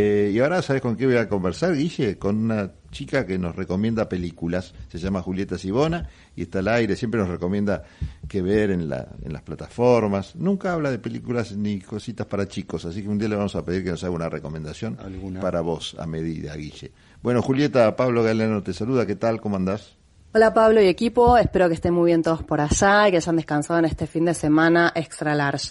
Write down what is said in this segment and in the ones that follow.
Eh, y ahora, ¿sabes con qué voy a conversar, Guille? Con una chica que nos recomienda películas. Se llama Julieta Sibona y está al aire. Siempre nos recomienda qué ver en, la, en las plataformas. Nunca habla de películas ni cositas para chicos. Así que un día le vamos a pedir que nos haga una recomendación para vos, a medida, Guille. Bueno, Julieta, Pablo Galeno te saluda. ¿Qué tal? ¿Cómo andás? Hola Pablo y equipo, espero que estén muy bien todos por allá y que hayan descansado en este fin de semana extra large.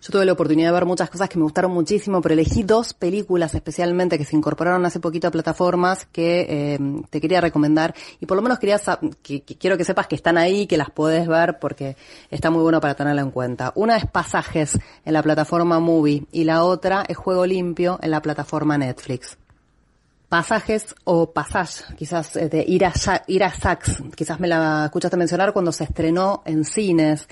Yo tuve la oportunidad de ver muchas cosas que me gustaron muchísimo, pero elegí dos películas especialmente que se incorporaron hace poquito a plataformas que eh, te quería recomendar y por lo menos quería que, quiero que sepas que están ahí, que las puedes ver porque está muy bueno para tenerla en cuenta. Una es Pasajes en la plataforma Movie y la otra es Juego Limpio en la plataforma Netflix pasajes o Passage, quizás eh, de Ira, Ira Sachs, quizás me la escuchaste mencionar cuando se estrenó en cines.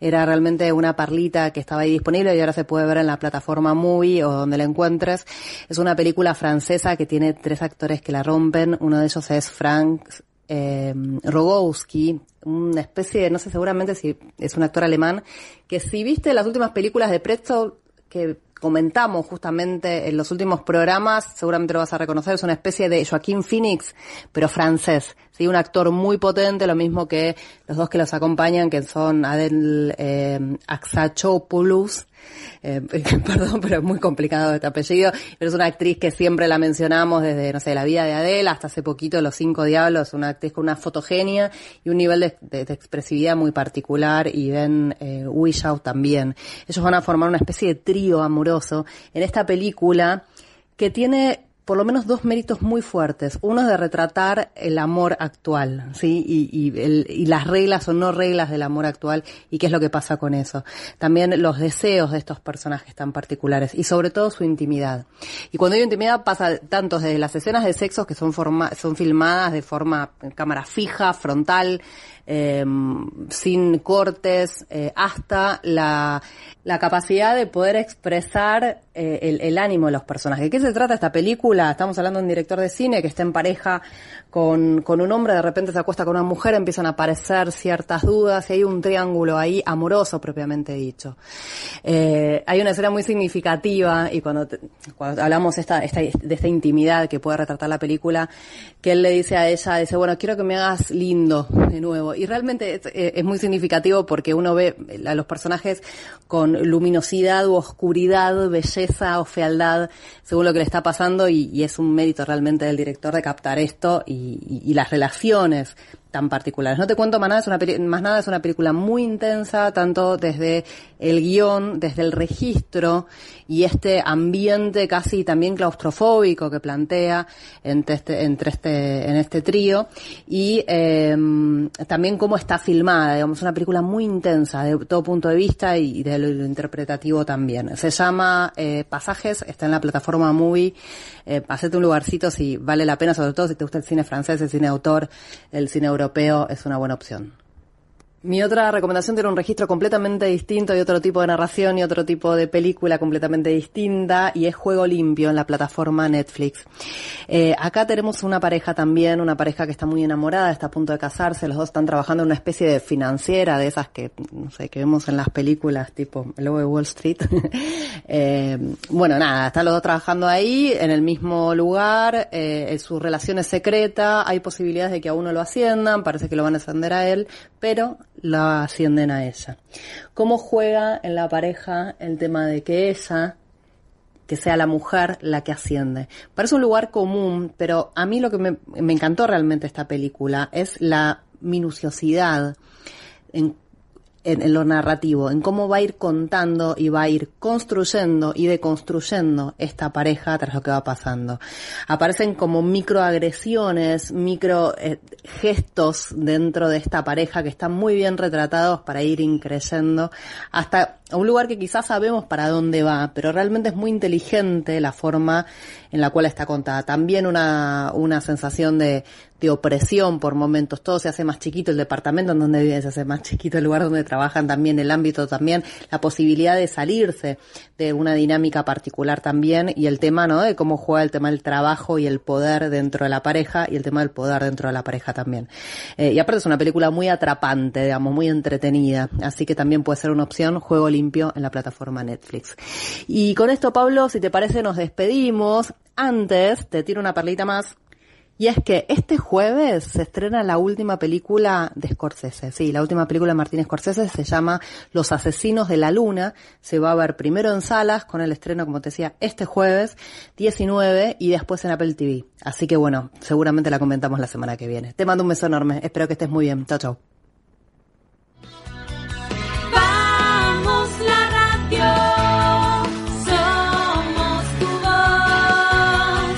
Era realmente una parlita que estaba ahí disponible y ahora se puede ver en la plataforma Movie o donde la encuentres. Es una película francesa que tiene tres actores que la rompen. Uno de ellos es Frank eh, Rogowski, una especie de, no sé seguramente si es un actor alemán, que si viste las últimas películas de Pretzel, que comentamos justamente en los últimos programas, seguramente lo vas a reconocer, es una especie de Joaquín Phoenix, pero francés. Sí, un actor muy potente, lo mismo que los dos que los acompañan, que son Adel eh, Axachopoulos eh, perdón, pero es muy complicado este apellido, pero es una actriz que siempre la mencionamos desde, no sé, la vida de Adele hasta hace poquito Los Cinco Diablos, una actriz con una fotogenia y un nivel de, expresividad muy particular y Ben eh, también. Ellos van a formar una especie de trío amoroso en esta película que tiene por lo menos dos méritos muy fuertes. Uno es de retratar el amor actual, ¿sí? Y, las reglas o no reglas del amor actual y qué es lo que pasa con eso. También los deseos de estos personajes tan particulares y sobre todo su intimidad. Y cuando digo intimidad pasa tanto desde las escenas de sexo que son, forma, son filmadas de forma cámara fija, frontal, eh, sin cortes, eh, hasta la, la capacidad de poder expresar eh, el, el, ánimo de los personajes. ¿De qué se trata esta película? Estamos hablando de un director de cine que está en pareja con, con un hombre, de repente se acuesta con una mujer, empiezan a aparecer ciertas dudas y hay un triángulo ahí amoroso propiamente dicho. Eh, hay una escena muy significativa y cuando, cuando hablamos esta, esta, de esta intimidad que puede retratar la película, que él le dice a ella, dice, bueno, quiero que me hagas lindo de nuevo. Y realmente es, eh, muy significativo porque uno ve a los personajes con luminosidad u oscuridad, belleza o fealdad, según lo que le está pasando y, y es un mérito realmente del director de captar esto y y, las relaciones tan particulares. No te cuento más nada, es una más nada, es una película muy intensa, tanto desde el guion, desde el registro y este ambiente casi también claustrofóbico que plantea entre este, entre este, en este trío y eh, también cómo está filmada, digamos, una película muy intensa de todo punto de vista y de lo, interpretativo también. Se llama eh, Pasajes, está en la plataforma Movie, eh, pasete un lugarcito si vale la pena, sobre todo si te gusta el cine francés, el cine autor, el cine europeo, es una buena opción. Mi otra recomendación tiene un registro completamente distinto y otro tipo de narración y otro tipo de película completamente distinta y es Juego Limpio en la plataforma Netflix. Eh, acá tenemos una pareja también, una pareja que está muy enamorada, está a punto de casarse, los dos están trabajando en una especie de financiera de esas que, no sé, que vemos en las películas tipo lobo de Wall Street. eh, bueno, nada, están los dos trabajando ahí, en el mismo lugar, eh, su relación es secreta, hay posibilidades de que a uno lo asciendan, parece que lo van a ascender a él, pero la ascienden a ella. ¿Cómo juega en la pareja el tema de que ella, que sea la mujer la que asciende? Parece un lugar común, pero a mí lo que me, me encantó realmente esta película es la minuciosidad en en, lo narrativo, en cómo va a ir contando y va a ir construyendo y deconstruyendo esta pareja tras lo que va pasando. Aparecen como microagresiones, micro eh, gestos dentro de esta pareja que están muy bien retratados para ir increyendo hasta un lugar que quizás sabemos para dónde va, pero realmente es muy inteligente la forma en la cual está contada. También una, una sensación de, de opresión por momentos. Todo se hace más chiquito, el departamento en donde viven se hace más chiquito, el lugar donde trabajan también, el ámbito también, la posibilidad de salirse de una dinámica particular también y el tema, ¿no? De cómo juega el tema del trabajo y el poder dentro de la pareja y el tema del poder dentro de la pareja también. Eh, y aparte es una película muy atrapante, digamos, muy entretenida. Así que también puede ser una opción, juego en la plataforma Netflix. Y con esto, Pablo, si te parece, nos despedimos. Antes, te tiro una perlita más y es que este jueves se estrena la última película de Scorsese. Sí, la última película de Martín Scorsese se llama Los Asesinos de la Luna. Se va a ver primero en salas con el estreno, como te decía, este jueves 19 y después en Apple TV. Así que bueno, seguramente la comentamos la semana que viene. Te mando un beso enorme. Espero que estés muy bien. Chao, chao.